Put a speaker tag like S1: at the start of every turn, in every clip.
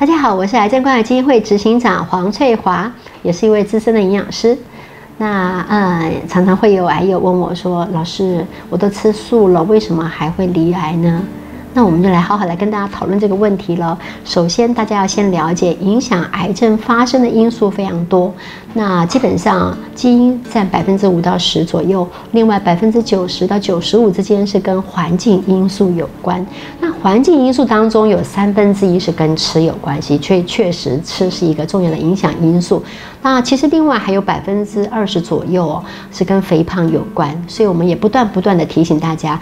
S1: 大家好，我是癌症关爱基金会执行长黄翠华，也是一位资深的营养师。那呃，常常会有癌友问我说：“老师，我都吃素了，为什么还会罹癌呢？”那我们就来好好来跟大家讨论这个问题了。首先，大家要先了解，影响癌症发生的因素非常多。那基本上基因占百分之五到十左右，另外百分之九十到九十五之间是跟环境因素有关。那环境因素当中有三分之一是跟吃有关系，所以确实吃是一个重要的影响因素。那其实另外还有百分之二十左右是跟肥胖有关，所以我们也不断不断的提醒大家。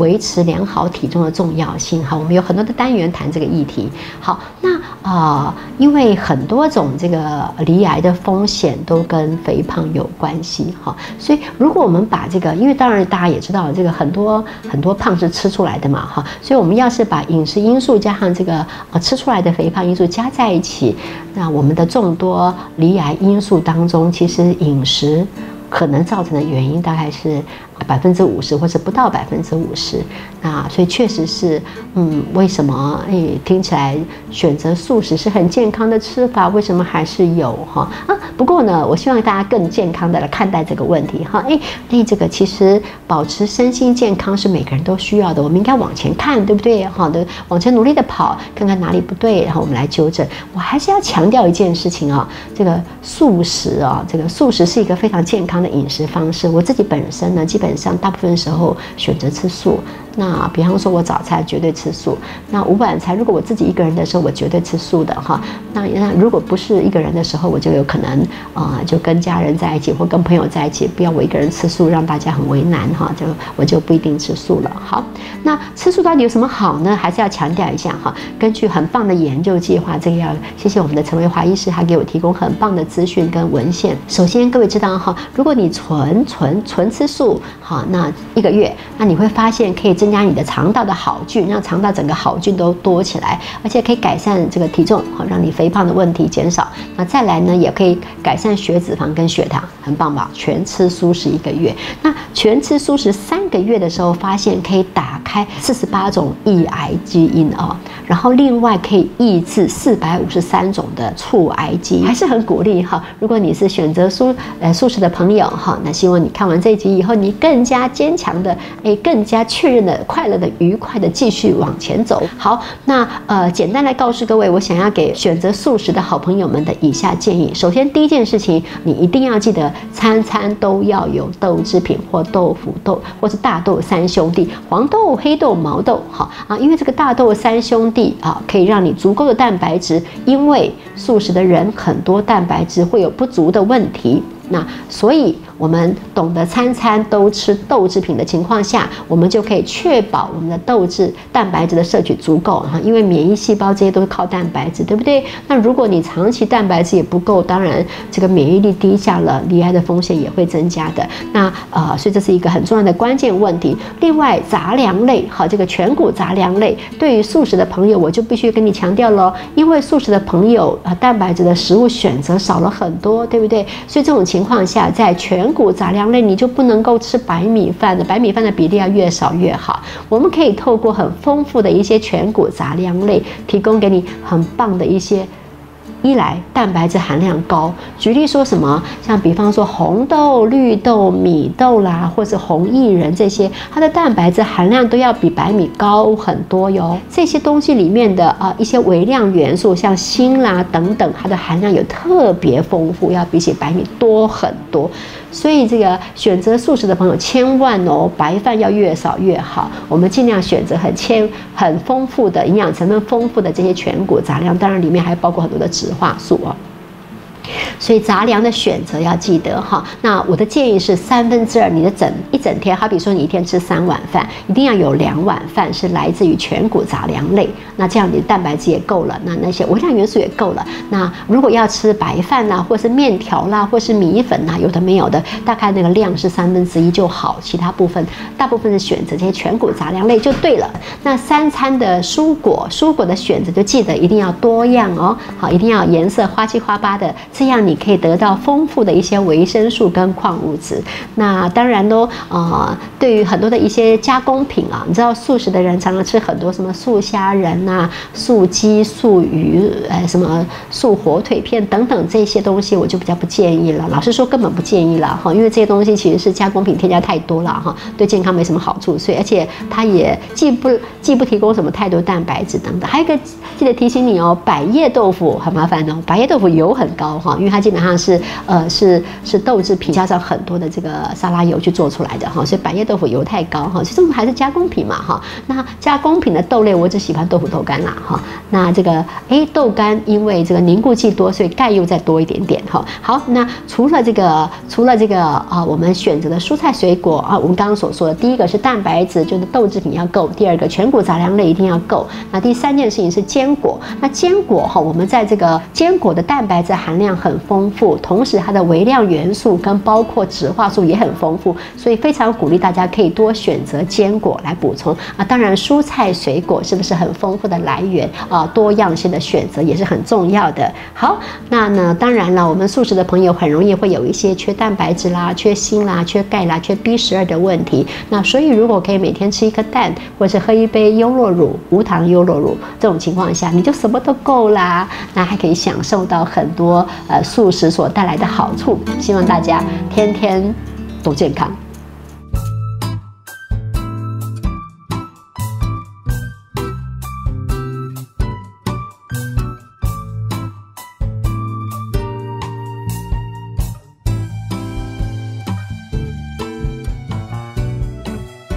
S1: 维持良好体重的重要性，哈，我们有很多的单元谈这个议题。好，那啊，因为很多种这个离癌的风险都跟肥胖有关系，哈，所以如果我们把这个，因为当然大家也知道，这个很多很多胖是吃出来的嘛，哈，所以我们要是把饮食因素加上这个啊吃出来的肥胖因素加在一起，那我们的众多离癌因素当中，其实饮食可能造成的原因大概是。百分之五十，或者不到百分之五十，那所以确实是，嗯，为什么？哎，听起来选择素食是很健康的吃法，为什么还是有哈啊？不过呢，我希望大家更健康的来看待这个问题哈。哎，那这个其实保持身心健康是每个人都需要的，我们应该往前看，对不对？好的，往前努力的跑，看看哪里不对，然后我们来纠正。我还是要强调一件事情啊，这个素食啊，这个素食是一个非常健康的饮食方式。我自己本身呢，基本上大部分时候选择吃素。那比方说，我早餐绝对吃素。那午晚餐，如果我自己一个人的时候，我绝对吃素的哈。那那如果不是一个人的时候，我就有可能啊，就跟家人在一起或跟朋友在一起，不要我一个人吃素，让大家很为难哈。就我就不一定吃素了。好，那吃素到底有什么好呢？还是要强调一下哈。根据很棒的研究计划，这个要谢谢我们的陈维华医师，他给我提供很棒的资讯跟文献。首先，各位知道哈，如果你纯纯纯吃素，好，那一个月，那你会发现可以。增加你的肠道的好菌，让肠道整个好菌都多起来，而且可以改善这个体重，好让你肥胖的问题减少。那再来呢，也可以改善血脂肪跟血糖，很棒吧？全吃素食一个月，那全吃素食三个月的时候，发现可以打开四十八种抑癌基因啊，然后另外可以抑制四百五十三种的促癌基因，还是很鼓励哈。如果你是选择素呃素食的朋友哈，那希望你看完这一集以后，你更加坚强的，哎，更加确认的。快乐的、愉快的继续往前走。好，那呃，简单来告诉各位，我想要给选择素食的好朋友们的以下建议。首先，第一件事情，你一定要记得，餐餐都要有豆制品或豆腐豆，或是大豆三兄弟，黄豆、黑豆、毛豆。好啊，因为这个大豆三兄弟啊，可以让你足够的蛋白质。因为素食的人很多蛋白质会有不足的问题，那所以。我们懂得餐餐都吃豆制品的情况下，我们就可以确保我们的豆制蛋白质的摄取足够哈，因为免疫细胞这些都是靠蛋白质，对不对？那如果你长期蛋白质也不够，当然这个免疫力低下了，罹癌的风险也会增加的。那呃，所以这是一个很重要的关键问题。另外，杂粮类好，这个全谷杂粮类，对于素食的朋友，我就必须跟你强调喽，因为素食的朋友啊，蛋白质的食物选择少了很多，对不对？所以这种情情况下，在全谷杂粮类，你就不能够吃白米饭的，白米饭的比例要越少越好。我们可以透过很丰富的一些全谷杂粮类，提供给你很棒的一些。一来蛋白质含量高，举例说什么，像比方说红豆、绿豆、米豆啦，或者红薏仁这些，它的蛋白质含量都要比白米高很多哟。这些东西里面的啊一些微量元素，像锌啦等等，它的含量有特别丰富，要比起白米多很多。所以这个选择素食的朋友，千万哦，白饭要越少越好。我们尽量选择很千很丰富的营养成分丰富的这些全谷杂粮，当然里面还包括很多的植化素哦。所以杂粮的选择要记得哈。那我的建议是三分之二，你的整一整天，好比说你一天吃三碗饭，一定要有两碗饭是来自于全谷杂粮类。那这样你的蛋白质也够了，那那些微量元素也够了。那如果要吃白饭啦，或是面条啦，或是米粉呐，有的没有的，大概那个量是三分之一就好。其他部分大部分的选择这些全谷杂粮类就对了。那三餐的蔬果，蔬果的选择就记得一定要多样哦。好，一定要颜色花七花八的，这样。这样你可以得到丰富的一些维生素跟矿物质。那当然都呃，对于很多的一些加工品啊，你知道素食的人常常吃很多什么素虾仁呐、素鸡、素鱼，呃，什么素火腿片等等这些东西，我就比较不建议了。老实说，根本不建议了哈，因为这些东西其实是加工品，添加太多了哈，对健康没什么好处。所以，而且它也既不既不提供什么太多蛋白质等等。还有一个记得提醒你哦，百叶豆腐很麻烦哦，百叶豆腐油很高哈，因为它基本上是呃是是豆制品加上很多的这个沙拉油去做出来的哈，所以百叶豆腐油太高哈。其实我们还是加工品嘛哈。那加工品的豆类，我只喜欢豆腐豆干啦哈。那这个哎豆干因为这个凝固剂多，所以钙又再多一点点哈。好，那除了这个除了这个啊，我们选择的蔬菜水果啊，我们刚刚所说的第一个是蛋白质，就是豆制品要够；第二个全谷杂粮类一定要够。那第三件事情是坚果。那坚果哈，我们在这个坚果的蛋白质含量很丰富，同时它的微量元素跟包括植化素也很丰富，所以非常鼓励大家可以多选择坚果来补充啊。当然，蔬菜水果是不是很丰富的来源啊？多样性的选择也是很重要的。好，那呢，当然了，我们素食的朋友很容易会有一些缺蛋白质啦、缺锌啦、缺钙啦、缺 B 十二的问题。那所以如果可以每天吃一颗蛋，或是喝一杯优酪乳、无糖优酪乳，这种情况下，你就什么都够啦。那还可以享受到很多呃素食所带来的好处。希望大家天天都健康。